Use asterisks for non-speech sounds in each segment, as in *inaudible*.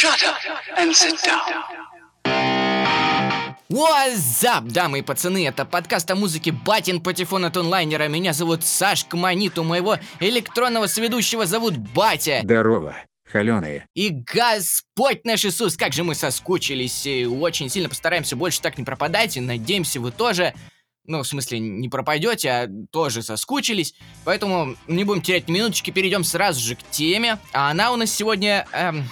Shut up and sit down. What's up, дамы и пацаны, это подкаст о музыке Батин Патефон от онлайнера. Меня зовут Сашка Маниту, моего электронного сведущего зовут Батя. Здорово, холеные. И Господь наш Иисус, как же мы соскучились. И очень сильно постараемся больше так не пропадать. И надеемся, вы тоже ну, в смысле, не пропадете, а тоже соскучились. Поэтому не будем терять ни минуточки, перейдем сразу же к теме. А она у нас сегодня... Эм,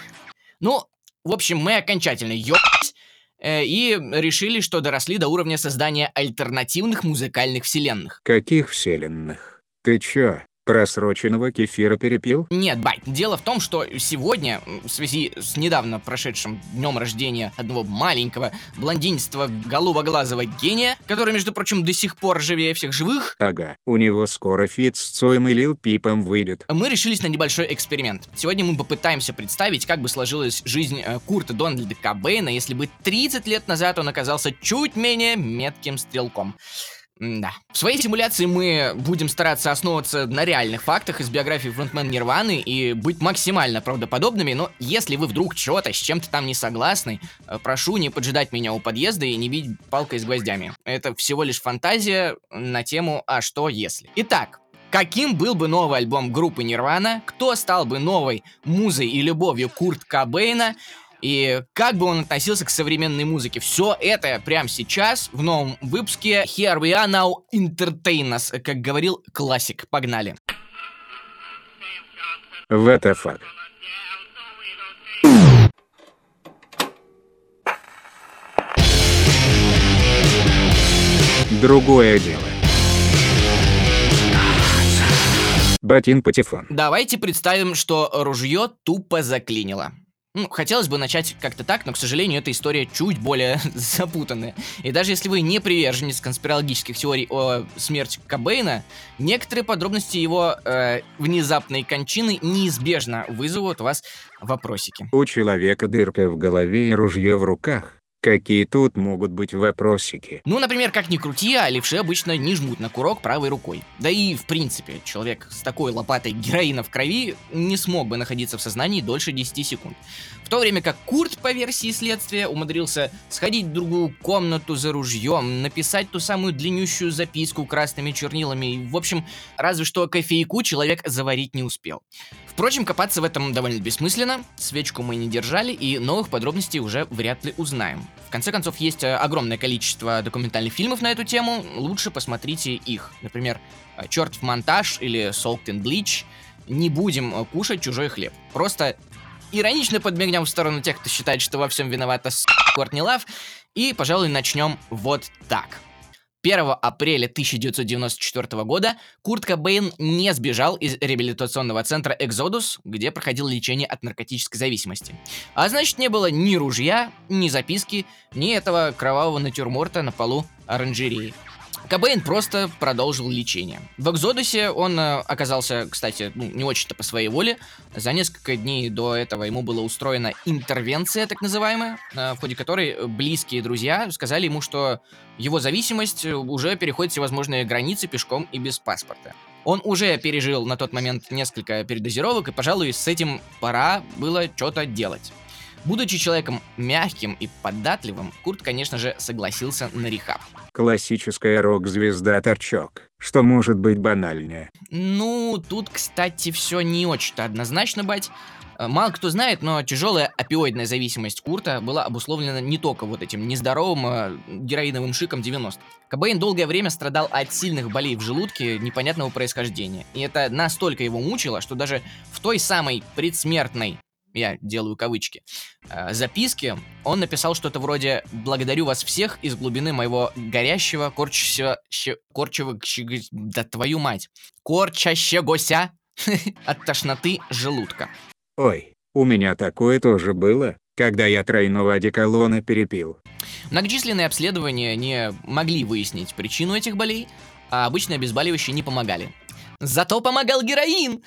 ну, в общем, мы окончательно ёбались э, и решили, что доросли до уровня создания альтернативных музыкальных вселенных. Каких вселенных? Ты чё, просроченного кефира перепил? Нет, бай, дело в том, что сегодня, в связи с недавно прошедшим днем рождения одного маленького блондинистого голубоглазого гения, который, между прочим, до сих пор живее всех живых, Ага, у него скоро фит с Цоем и Лил Пипом выйдет. мы решились на небольшой эксперимент. Сегодня мы попытаемся представить, как бы сложилась жизнь э, Курта Дональда Кобейна, если бы 30 лет назад он оказался чуть менее метким стрелком. Да. В своей симуляции мы будем стараться основываться на реальных фактах из биографии фронтмена Нирваны и быть максимально правдоподобными, но если вы вдруг что-то с чем-то там не согласны, э, прошу не поджидать меня у подъезда и не бить палкой с гвоздями. Это всего лишь фантазия на тему «А что если?». Итак, Каким был бы новый альбом группы Нирвана? Кто стал бы новой музой и любовью Курт Кобейна? И как бы он относился к современной музыке? Все это прямо сейчас в новом выпуске Here We Are Now Entertain Us, как говорил классик. Погнали. What the fuck? Другое дело. Батин Патефон. Давайте представим, что ружье тупо заклинило. Ну, хотелось бы начать как-то так, но, к сожалению, эта история чуть более *laughs* запутанная. И даже если вы не приверженец конспирологических теорий о смерти Кобейна, некоторые подробности его э, внезапной кончины неизбежно вызовут у вас вопросики. У человека дырка в голове и ружье в руках. Какие тут могут быть вопросики? Ну, например, как ни крути, а левши обычно не жмут на курок правой рукой. Да и, в принципе, человек с такой лопатой героина в крови не смог бы находиться в сознании дольше 10 секунд. В то время как Курт, по версии следствия, умудрился сходить в другую комнату за ружьем, написать ту самую длиннющую записку красными чернилами, и, в общем, разве что кофейку человек заварить не успел. Впрочем, копаться в этом довольно бессмысленно, свечку мы не держали, и новых подробностей уже вряд ли узнаем. В конце концов, есть э, огромное количество документальных фильмов на эту тему, лучше посмотрите их. Например, э, «Чертов монтаж» или «Soaked in Bleach». Не будем э, кушать чужой хлеб. Просто иронично подмигнем в сторону тех, кто считает, что во всем виновата с Кортни Лав, и, пожалуй, начнем вот так. 1 апреля 1994 года Курт Кобейн не сбежал из реабилитационного центра «Экзодус», где проходил лечение от наркотической зависимости. А значит, не было ни ружья, ни записки, ни этого кровавого натюрморта на полу оранжереи. Кобейн просто продолжил лечение. В Экзодусе он э, оказался, кстати, ну, не очень-то по своей воле. За несколько дней до этого ему была устроена интервенция, так называемая, э, в ходе которой близкие друзья сказали ему, что его зависимость уже переходит всевозможные границы пешком и без паспорта. Он уже пережил на тот момент несколько передозировок, и, пожалуй, с этим пора было что-то делать. Будучи человеком мягким и податливым, Курт, конечно же, согласился на рехаб. Классическая рок-звезда торчок. Что может быть банальнее? Ну, тут, кстати, все не очень-то однозначно, бать. Э, Мало кто знает, но тяжелая опиоидная зависимость Курта была обусловлена не только вот этим нездоровым э, героиновым шиком 90-х. Кобейн долгое время страдал от сильных болей в желудке непонятного происхождения. И это настолько его мучило, что даже в той самой предсмертной я делаю кавычки, э, записке он написал что-то вроде «Благодарю вас всех из глубины моего горящего, корчащего, щи- да твою мать, корчащегося *laughs* от тошноты желудка». Ой, у меня такое тоже было, когда я тройного одеколона перепил. Многочисленные обследования не могли выяснить причину этих болей, а обычные обезболивающие не помогали. Зато помогал героин!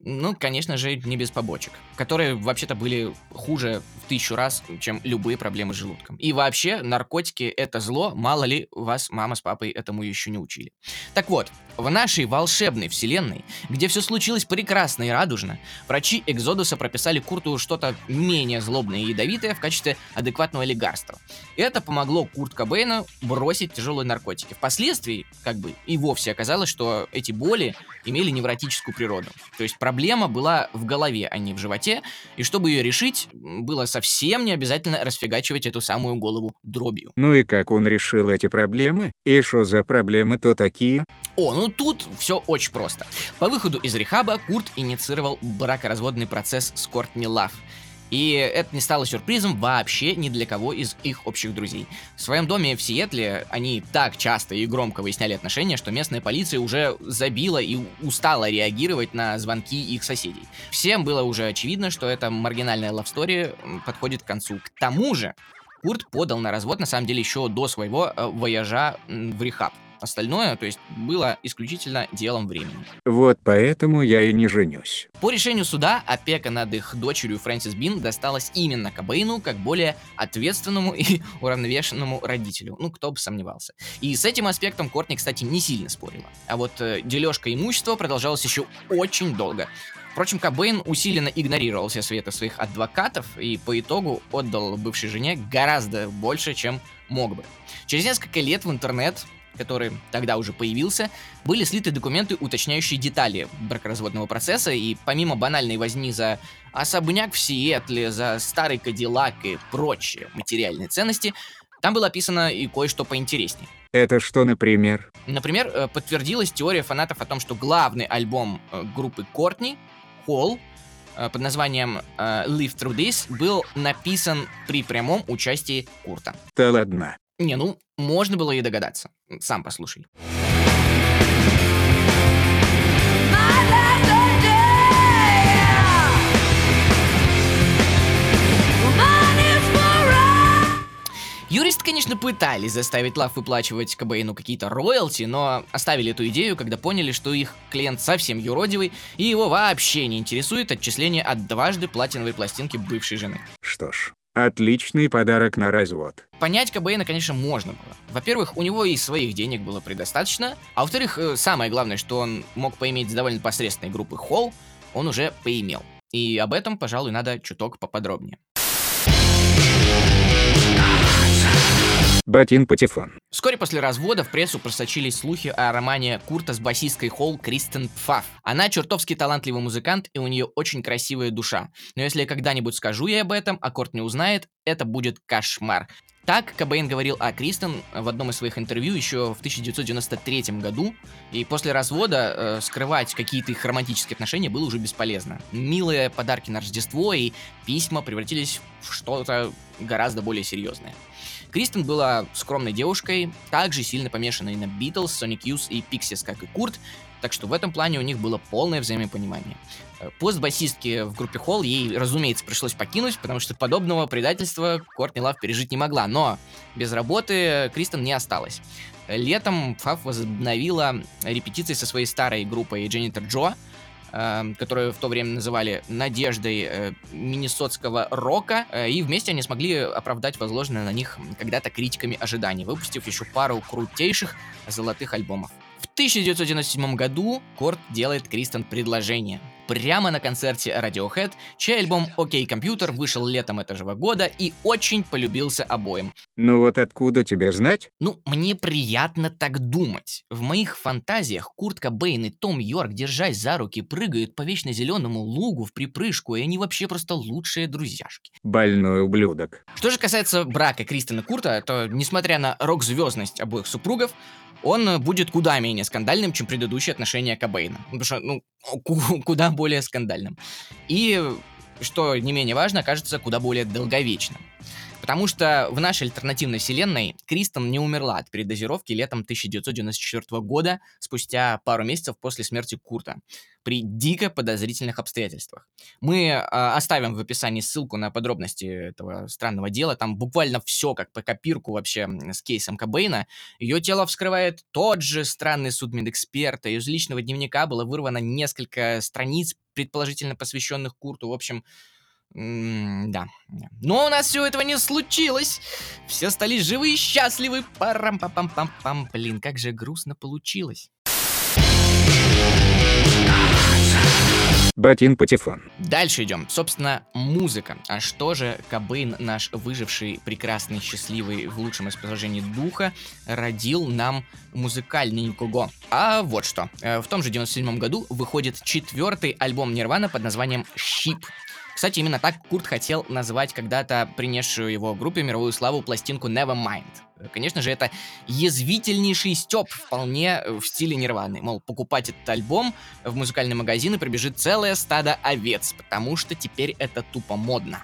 Ну, конечно же, не без побочек, которые вообще-то были хуже в тысячу раз, чем любые проблемы с желудком. И вообще, наркотики — это зло, мало ли вас мама с папой этому еще не учили. Так вот, В нашей волшебной вселенной, где все случилось прекрасно и радужно, врачи Экзодуса прописали Курту что-то менее злобное и ядовитое в качестве адекватного лекарства. Это помогло Курт Кобейну бросить тяжелые наркотики. Впоследствии, как бы, и вовсе оказалось, что эти боли имели невротическую природу. То есть проблема была в голове, а не в животе, и чтобы ее решить, было совсем не обязательно расфигачивать эту самую голову дробью. Ну и как он решил эти проблемы? И что за проблемы-то такие? О, ну тут все очень просто. По выходу из рехаба Курт инициировал бракоразводный процесс с Кортни Лав. И это не стало сюрпризом вообще ни для кого из их общих друзей. В своем доме в Сиэтле они так часто и громко выясняли отношения, что местная полиция уже забила и устала реагировать на звонки их соседей. Всем было уже очевидно, что эта маргинальная лавстори подходит к концу. К тому же, Курт подал на развод на самом деле еще до своего э, вояжа в рехаб. Остальное, то есть, было исключительно делом времени. Вот поэтому я и не женюсь. По решению суда, опека над их дочерью Фрэнсис Бин досталась именно Кобейну как более ответственному и *laughs* уравновешенному родителю. Ну, кто бы сомневался. И с этим аспектом Кортни, кстати, не сильно спорила. А вот э, дележка имущества продолжалась еще очень долго. Впрочем, Кобейн усиленно игнорировал все советы своих адвокатов и по итогу отдал бывшей жене гораздо больше, чем мог бы. Через несколько лет в интернет который тогда уже появился, были слиты документы, уточняющие детали бракоразводного процесса, и помимо банальной возни за особняк в Сиэтле, за старый Кадиллак и прочие материальные ценности, там было описано и кое-что поинтереснее. Это что, например? Например, э, подтвердилась теория фанатов о том, что главный альбом э, группы Кортни, Холл, э, под названием Live Through This, был написан при прямом участии Курта. Да ладно. Не, ну, можно было и догадаться. Сам послушай. Юристы, конечно, пытались заставить Лав выплачивать Кобейну какие-то роялти, но оставили эту идею, когда поняли, что их клиент совсем юродивый, и его вообще не интересует отчисление от дважды платиновой пластинки бывшей жены. Что ж, Отличный подарок на развод. Понять Кобейна, конечно, можно было. Во-первых, у него и своих денег было предостаточно, а во-вторых, э, самое главное, что он мог поиметь довольно посредственной группы Холл, он уже поимел. И об этом, пожалуй, надо чуток поподробнее. Батин Патефон. Вскоре после развода в прессу просочились слухи о романе Курта с басисткой Холл Кристен Пфаф. Она чертовски талантливый музыкант, и у нее очень красивая душа. Но если я когда-нибудь скажу ей об этом, а Корт не узнает, это будет кошмар. Так Кобейн говорил о Кристен в одном из своих интервью еще в 1993 году, и после развода э, скрывать какие-то их романтические отношения было уже бесполезно. Милые подарки на Рождество и письма превратились в что-то гораздо более серьезное. Кристен была скромной девушкой, также сильно помешанной на Битлз, Sonic Youth и Pixies, как и Курт, так что в этом плане у них было полное взаимопонимание. Э, пост басистки в группе Холл ей, разумеется, пришлось покинуть, потому что подобного предательства Кортни Лав пережить не могла, но без работы Кристен не осталась. Летом Фаф возобновила репетиции со своей старой группой Дженнитер Джо, которую в то время называли надеждой э, миннесотского рока, э, и вместе они смогли оправдать возложенное на них когда-то критиками ожиданий, выпустив еще пару крутейших золотых альбомов. В 1997 году Корт делает Кристен предложение – прямо на концерте Radiohead, чей альбом «Окей, компьютер» вышел летом этого года и очень полюбился обоим. Ну вот откуда тебе знать? Ну, мне приятно так думать. В моих фантазиях Курт Кобейн и Том Йорк, держась за руки, прыгают по вечно зеленому лугу в припрыжку, и они вообще просто лучшие друзьяшки. Больной ублюдок. Что же касается брака Кристина Курта, то, несмотря на рок-звездность обоих супругов, он будет куда менее скандальным, чем предыдущие отношения Кобейна. Потому что, ну, *laughs* куда более скандальным. И, что не менее важно, кажется куда более долговечным. Потому что в нашей альтернативной вселенной Кристен не умерла от передозировки летом 1994 года, спустя пару месяцев после смерти Курта, при дико подозрительных обстоятельствах. Мы э, оставим в описании ссылку на подробности этого странного дела. Там буквально все как по копирку вообще с кейсом Кобейна. Ее тело вскрывает тот же странный судмедэксперт. Из личного дневника было вырвано несколько страниц, предположительно посвященных Курту. В общем, да. Но у нас всего этого не случилось. Все стали живы и счастливы. Парам пам пам пам пам. Блин, как же грустно получилось. Батин Патефон. Дальше идем. Собственно, музыка. А что же Кобейн, наш выживший, прекрасный, счастливый, в лучшем расположении духа, родил нам музыкальненького? А вот что. Э, в том же 97 году выходит четвертый альбом Нирвана под названием «Щип». Кстати, именно так Курт хотел назвать когда-то принесшую его группе мировую славу пластинку Nevermind. Конечно же, это язвительнейший степ, вполне в стиле Нирваны. Мол, покупать этот альбом в музыкальный магазин и прибежит целое стадо овец, потому что теперь это тупо модно.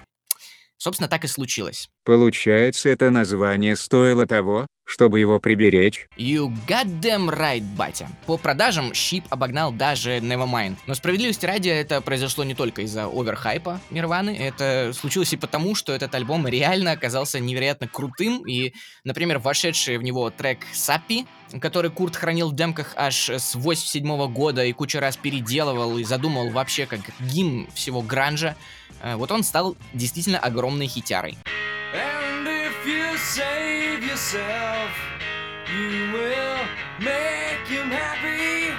Собственно, так и случилось. Получается, это название стоило того, чтобы его приберечь? You goddamn right, батя. По продажам Щип обогнал даже Nevermind. Но справедливости ради это произошло не только из-за оверхайпа Нирваны, это случилось и потому, что этот альбом реально оказался невероятно крутым, и, например, вошедший в него трек Сапи, который Курт хранил в демках аж с 87 года и кучу раз переделывал и задумал вообще как гимн всего гранжа, э, вот он стал действительно огромной хитярой. And if you save yourself, you will make him happy.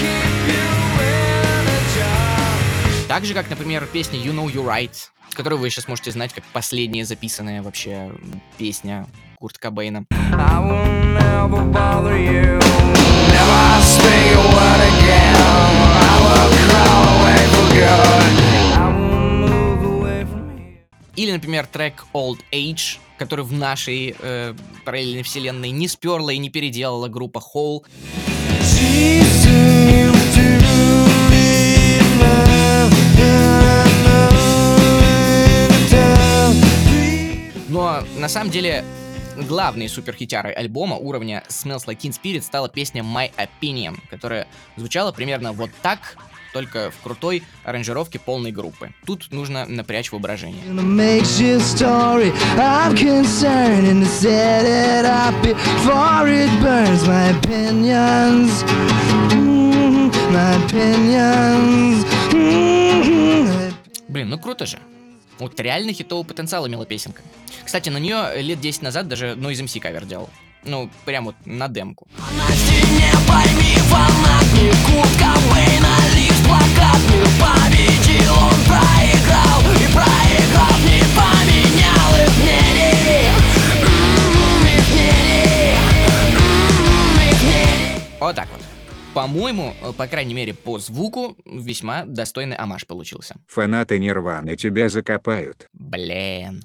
Keep you in a job. Так же, как, например, песня You Know You're Right, которую вы сейчас можете знать как последняя записанная вообще песня Курт Кобейна. Never you. Never speak a word again. I will Или, например, трек Old Age, который в нашей э, параллельной вселенной не сперла и не переделала группа Hole. Но на самом деле главной суперхитярой альбома уровня Smells Like Teen Spirit стала песня My Opinion, которая звучала примерно вот так, только в крутой аранжировке полной группы. Тут нужно напрячь воображение. In a makeshift story of concern and to set it up before it burns my opinions. Mm, my opinions. Mm, Блин, ну круто же. Вот реально хитового потенциала имела песенка. Кстати, на нее лет 10 назад даже Noise MC кавер делал. Ну, прям вот на демку. На стене пойми фанат не Вот так вот. По-моему, э, по крайней мере по звуку, весьма достойный амаш получился. Фанаты Нирваны тебя закопают. Блин.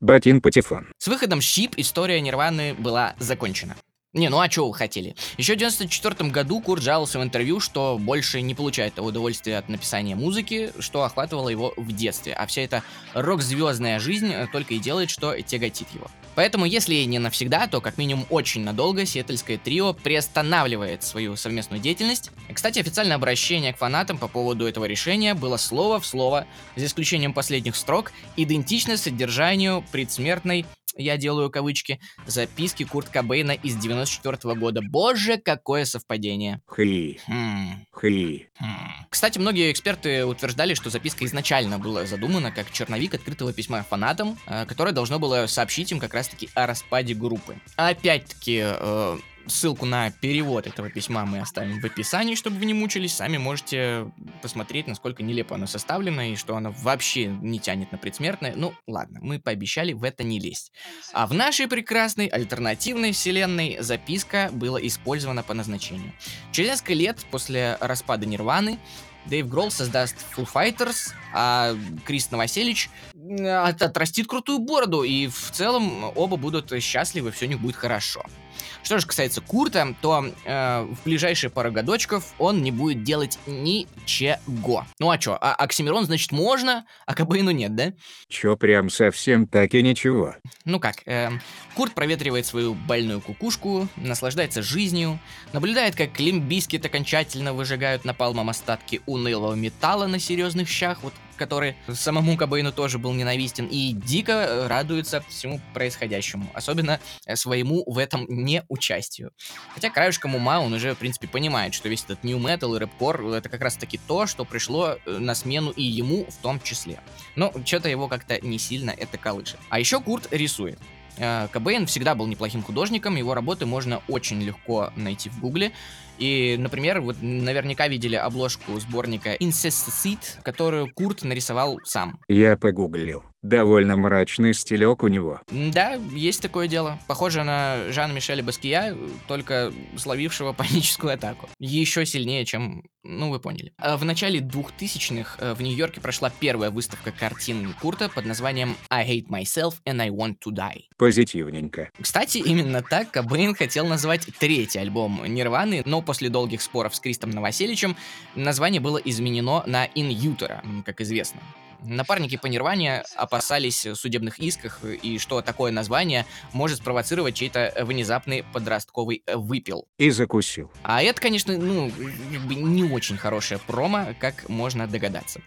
Батин Патефон. С выходом Щип история Нирваны была закончена. Не, ну а что вы хотели? Еще в 94 году Курт жаловался в интервью, что больше не получает того удовольствия от написания музыки, что охватывало его в детстве, а вся эта рок-звездная жизнь э, только и делает, что тяготит его. Поэтому, если не навсегда, то как минимум очень надолго сиэтльское трио приостанавливает свою совместную деятельность. Кстати, официальное обращение к фанатам по поводу этого решения было слово в слово, за исключением последних строк, идентично содержанию предсмертной я делаю кавычки, записки Курт Кобейна из 94 года. Боже, какое совпадение. Хи. Хм, Хи. хм. Кстати, многие эксперты утверждали, что записка изначально была задумана как черновик открытого письма фанатам, э, которое должно было сообщить им как раз-таки о распаде группы. Опять-таки, э, ссылку на перевод этого письма мы оставим в описании, чтобы вы не мучились. Сами можете посмотреть, насколько нелепо оно составлено и что оно вообще не тянет на предсмертное. Ну, ладно, мы пообещали в это не лезть. А в нашей прекрасной альтернативной вселенной записка была использована по назначению. Через несколько лет после распада Нирваны Дэйв Гролл создаст Foo Fighters, а Крис Новоселич от- отрастит крутую бороду, и в целом оба будут счастливы, все у них будет хорошо. Что же касается Курта, то э, в ближайшие пару годочков он не будет делать ничего. Ну а чё, а Оксимирон, значит, можно, а Кобейну нет, да? Чё прям совсем так и ничего. Ну как, эм, Курт проветривает свою больную кукушку, наслаждается жизнью, наблюдает, как Limp Bizkit окончательно выжигают напалмом остатки унылого металла на серьезных щах, вот который самому Кобейну тоже был ненавистен, и дико э, радуется всему происходящему, особенно э, своему в этом неучастию. Хотя краешком ума он уже, в принципе, понимает, что весь этот new metal и рэпкор это как раз таки то, что пришло э, на смену и ему в том числе. Но что-то его как-то не сильно это колышет. А еще Курт рисует. Э, Кобейн всегда был неплохим художником, его работы можно очень легко найти в гугле. И, например, вот наверняка видели обложку сборника Incesticide, которую Курт нарисовал сам. Я погуглил. Довольно мрачный стилек у него. Да, есть такое дело. Похоже на Жана-Мишеля Баския, только словившего *laughs* паническую атаку. Еще сильнее, чем... Ну, вы поняли. А В начале 2000-х э, в Нью-Йорке прошла первая выставка картин Курта под названием I Hate Myself and I Want to Die. Позитивненько. Кстати, именно так Кобейн хотел назвать третий альбом Нирваны, но после долгих споров с Кристом Новоселичем название было изменено на In Utero, как известно. Напарники по Нирване опасались судебных исков и что такое название может спровоцировать чей-то внезапный подростковый выпил. И закусил. А это, конечно, ну, не очень хорошая промо, как можно догадаться.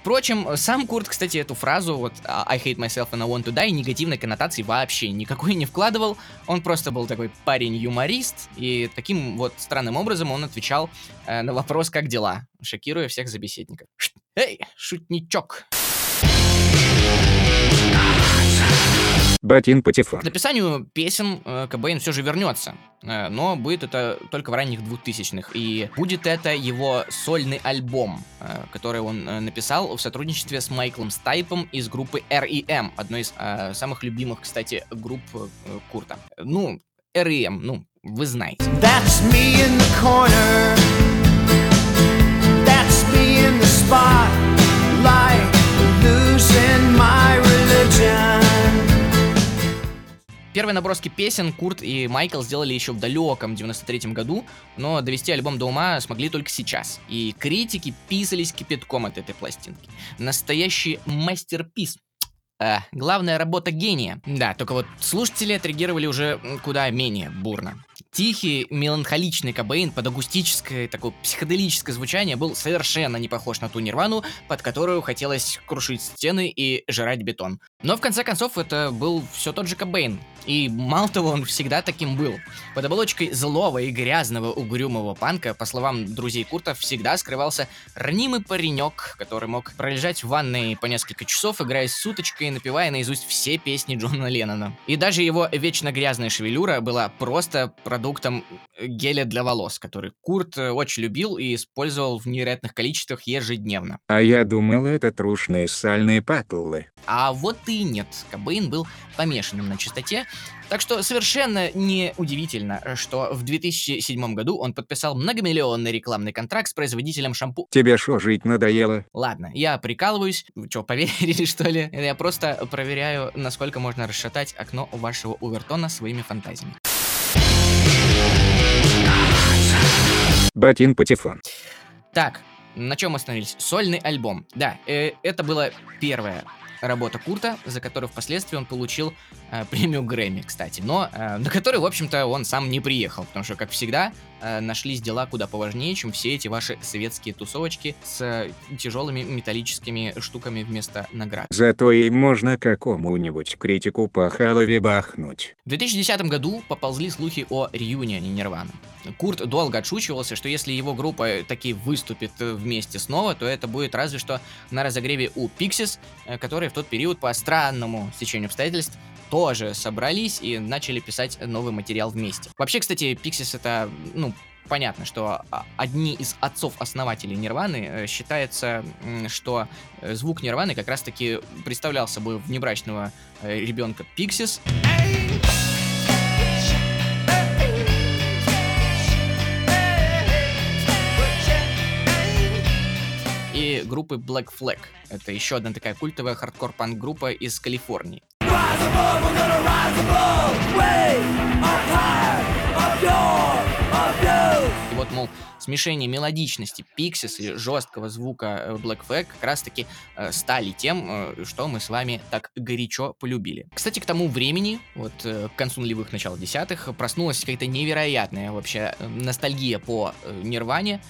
Впрочем, сам Курт, кстати, эту фразу, вот I hate myself and I want to die, негативной коннотации вообще никакой не вкладывал. Он просто был такой парень-юморист, и таким вот странным образом он отвечал э, на вопрос «как дела?», шокируя всех собеседников. Шт- Эй, шутничок! Ботин Патефон. К написанию песен э, Кобейн все же вернется, э, но будет это только в ранних 2000-х, и будет это его сольный альбом, э, который он написал в сотрудничестве с Майклом Стайпом из группы R.E.M., одной из самых любимых, кстати, групп Курта. Ну, R.E.M., ну, вы знаете. That's me in the corner. That's me in the spotlight, losing my religion. Первые наброски песен Курт и Майкл сделали еще в далеком 93-м году, но довести альбом до ума смогли только сейчас. И критики писались кипятком от этой пластинки. Настоящий мастерпис. Э, главная работа гения. Да, только вот слушатели отреагировали уже куда менее бурно. Тихий, меланхоличный Кобейн под акустическое, такое психоделическое звучание был совершенно не похож на ту Нирвану, под которую хотелось крушить стены и жрать бетон. Но в конце концов это был все тот же Кобейн. И мало того, он всегда таким был. Под оболочкой злого и грязного угрюмого панка, по словам друзей Курта, всегда скрывался ранимый паренек, который мог пролежать в ванной по несколько часов, играя с суточкой и напевая наизусть все песни Джона Леннона. И даже его вечно грязная шевелюра была просто продуктом э, геля для волос, который Курт э, очень любил и использовал в невероятных количествах ежедневно. А я думал, это трушные сальные патлы. А вот и нет, Кобейн был помешанным на чистоте, так что совершенно не удивительно, что в 2007 году он подписал многомиллионный рекламный контракт с производителем шампу. Тебе шо, жить надоело? Ладно, я прикалываюсь. Вы что, поверили, *laughs* что ли? Я просто проверяю, насколько можно расшатать окно вашего Увертона своими фантазиями. Ботин Патефон. Так, на чем остановились? Сольный альбом. Да, э, это была первая работа Курта, за которую впоследствии он получил э, премию Грэмми, кстати, но э, на которую, в общем-то, он сам не приехал, потому что, как всегда, э, нашлись дела куда поважнее, чем все эти ваши советские тусовочки с э, тяжелыми металлическими штуками вместо наград. Зато и можно какому-нибудь критику по халове бахнуть. В 2010 году поползли слухи о реюнионе Нирваны. Курт долго отшучивался, что если его группа таки выступит э, вместе снова, то это будет разве что на разогреве у Pixies, э, которые в тот период по странному стечению обстоятельств тоже собрались и начали писать новый материал вместе. Вообще, кстати, Pixies это, ну, понятно, что а, одни из отцов-основателей Нирваны э, считается, что э, звук Нирваны как раз-таки представлял собой внебрачного э, ребенка Пиксис. Группы Black Flag. Это еще одна такая культовая хардкор-панк-группа из Калифорнии. И вот, мол, смешение мелодичности Pixies и жесткого звука э, Black Flag как раз-таки э, стали тем, э, что мы с вами так горячо полюбили. Кстати, к тому времени, вот э, к концу нулевых, начала десятых, проснулась какая-то невероятная вообще э, ностальгия по э, Нирване.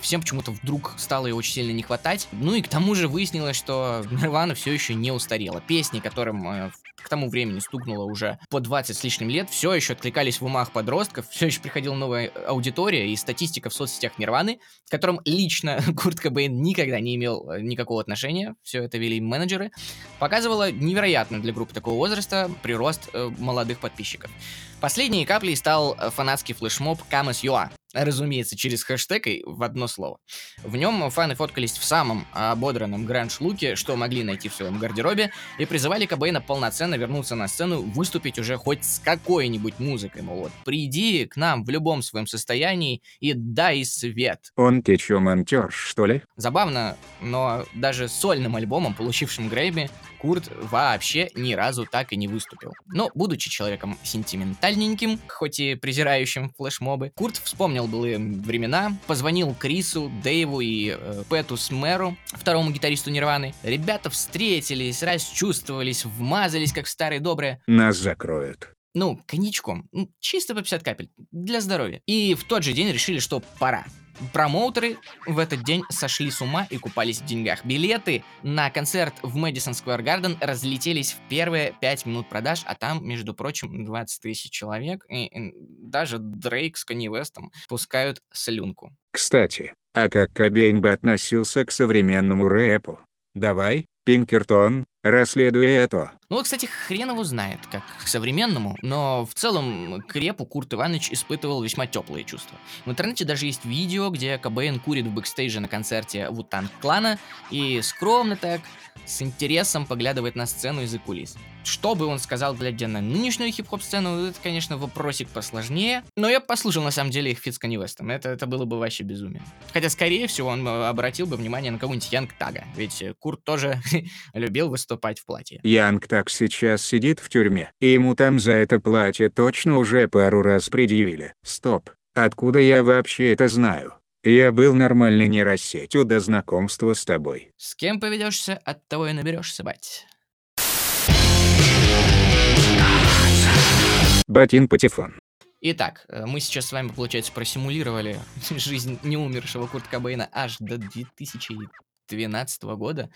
Всем почему-то вдруг стало ее очень сильно не хватать. Ну и к тому же выяснилось, что Нирвана все еще не устарела. Песни, которым э, к тому времени стукнуло уже по 20 с лишним лет, все еще откликались в умах подростков, все еще приходила новая аудитория, и статистика в соцсетях Нирваны, к которым лично *laughs* Курт Кобейн никогда не имел э, никакого отношения, все это вели менеджеры, показывала невероятный для группы такого возраста прирост э, молодых подписчиков. Последней каплей стал э, фанатский флешмоб Камас.ua, разумеется, через хэштег и в одно слово. В нем фаны фоткались в самом ободранном гранж-луке, что могли найти в своем гардеробе, и призывали Кобейна полноценно вернуться на сцену, выступить уже хоть с какой-нибудь музыкой, мол, вот, приди к нам в любом своем состоянии и дай свет. Он те чё, монтёр, что ли? Забавно, но даже сольным альбомом, получившим Грейми, Курт вообще ни разу так и не выступил. Но, будучи человеком сентиментальненьким, хоть и презирающим флешмобы, Курт вспомнил былые времена, позвонил Крису, Дэйву и э, Пэту Смеру, второму гитаристу Нирваны. Ребята встретились, расчувствовались, вмазались, как старые добрые. Нас закроют. Ну, коньячком. Чисто по 50 капель. Для здоровья. И в тот же день решили, что пора. Промоутеры в этот день сошли с ума и купались в деньгах. Билеты на концерт в Мэдисон Сквер Гарден разлетелись в первые 5 минут продаж, а там, между прочим, 20 тысяч человек, и, и даже Дрейк с Канни Вестом пускают слюнку. Кстати, а как Кобейн бы относился к современному рэпу? Давай, Пинкертон, расследуй это. Ну, кстати, хрен его знает, как к современному, но в целом к репу Курт Иванович испытывал весьма теплые чувства. В интернете даже есть видео, где Кобейн курит в бэкстейже на концерте Wu-Tang Clan'а и скромно так, с интересом поглядывает на сцену из-за кулис. Что бы он сказал, глядя на нынешнюю хип-хоп сцену, это, конечно, вопросик посложнее. Но я послушал, на самом деле, их фит с. Это, это было бы вообще безумие. Хотя, скорее всего, он обратил бы внимание на кого-нибудь Young Thug'а. Ведь э, Курт тоже *laughs* любил выступать в платье. Янг так сейчас сидит в тюрьме, и ему там за это платье точно уже пару раз предъявили. Стоп, откуда я вообще это знаю? Я был нормальной нейросетью до знакомства с тобой. С кем поведешься, от того и наберешься, бать. Ботин Патефон. Итак, э, мы сейчас с вами, получается, просимулировали *laughs* жизнь неумершего Курта Кобейна аж до 2012 года.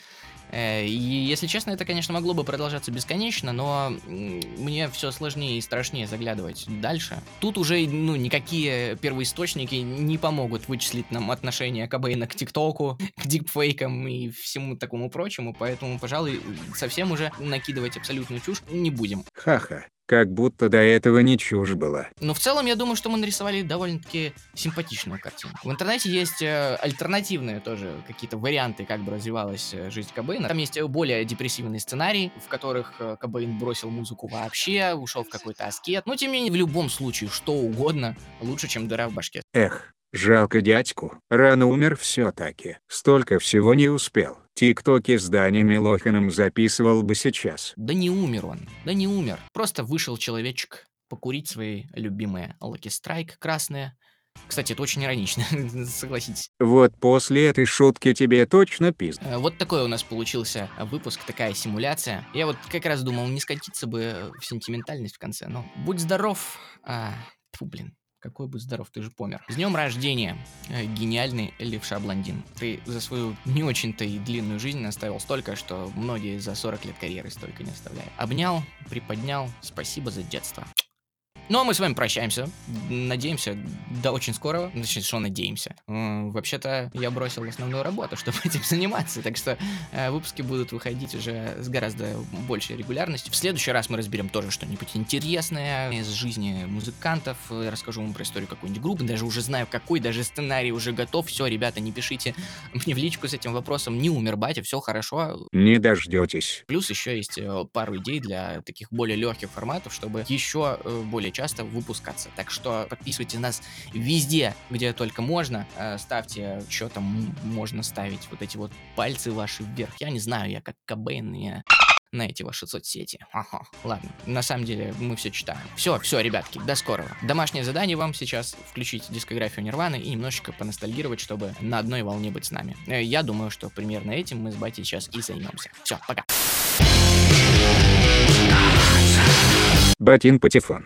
Э, И, если честно, это, конечно, могло бы продолжаться бесконечно, но мне все сложнее и страшнее заглядывать дальше. Тут уже, ну, никакие первоисточники не помогут вычислить нам отношение Кобейна к ТикТоку, *laughs* к дипфейкам и всему такому прочему, поэтому, пожалуй, совсем уже накидывать абсолютную чушь не будем. Ха-ха, как будто до этого не чушь была. Но в целом, я думаю, что мы нарисовали довольно-таки симпатичную картину. В интернете есть э, альтернативные тоже какие-то варианты, как бы развивалась э, жизнь Кобейна. Там есть э, более депрессивные сценарии, в которых э, Кобейн бросил музыку вообще, ушел в какой-то аскет. Но, тем не менее, в любом случае, что угодно лучше, чем дыра в башке. Эх, жалко дядьку, рано умер все-таки. Столько всего не успел. Тиктоки с Даней Милохиным записывал бы сейчас. Да не умер он, да не умер. Просто вышел человечек покурить свои любимые Lucky Strike красные. Кстати, это очень иронично, *laughs* согласитесь. Вот после этой шутки тебе точно пиз. Э, Вот такой у нас получился выпуск, такая симуляция. Я вот как раз думал, не скатиться бы в сентиментальность в конце, но будь здоров. А, тьфу, блин. Какой будь здоров, ты же помер. С днем рождения, э, гениальный левша блондин. Ты за свою не очень-то и длинную жизнь оставил столько, что многие за 40 лет карьеры столько не оставляют. Обнял, приподнял, спасибо за детство. Ну, а мы с вами прощаемся. Надеемся, до очень скорого. Точнее, что надеемся. Вообще-то я бросил основную работу, *laughs* чтобы этим заниматься. Так что э, выпуски будут выходить уже с гораздо большей регулярностью. В следующий раз мы разберем тоже что-нибудь интересное из жизни музыкантов. Расскажу вам про историю какой-нибудь группы. Даже уже знаю, какой, даже сценарий уже готов. Все, ребята, не пишите мне в личку с этим вопросом. Не умер батя, все хорошо. Не дождетесь. Плюс еще есть э, пару идей для таких более легких форматов, чтобы еще э, более часто выпускаться. Так что подписывайте нас везде, где только можно. Э, Ставьте, что там можно ставить, вот эти вот пальцы ваши вверх. Я не знаю, я как Кобейн, я на эти ваши соцсети. Ага, ладно. На самом деле мы все читаем. Все, все, ребятки, до скорого. Домашнее задание вам сейчас включить дискографию Нирваны и немножечко поностальгировать, чтобы на одной волне быть с нами. Э, Я думаю, что примерно этим мы с Батей сейчас и займемся. Все, пока. Ботин Патефон.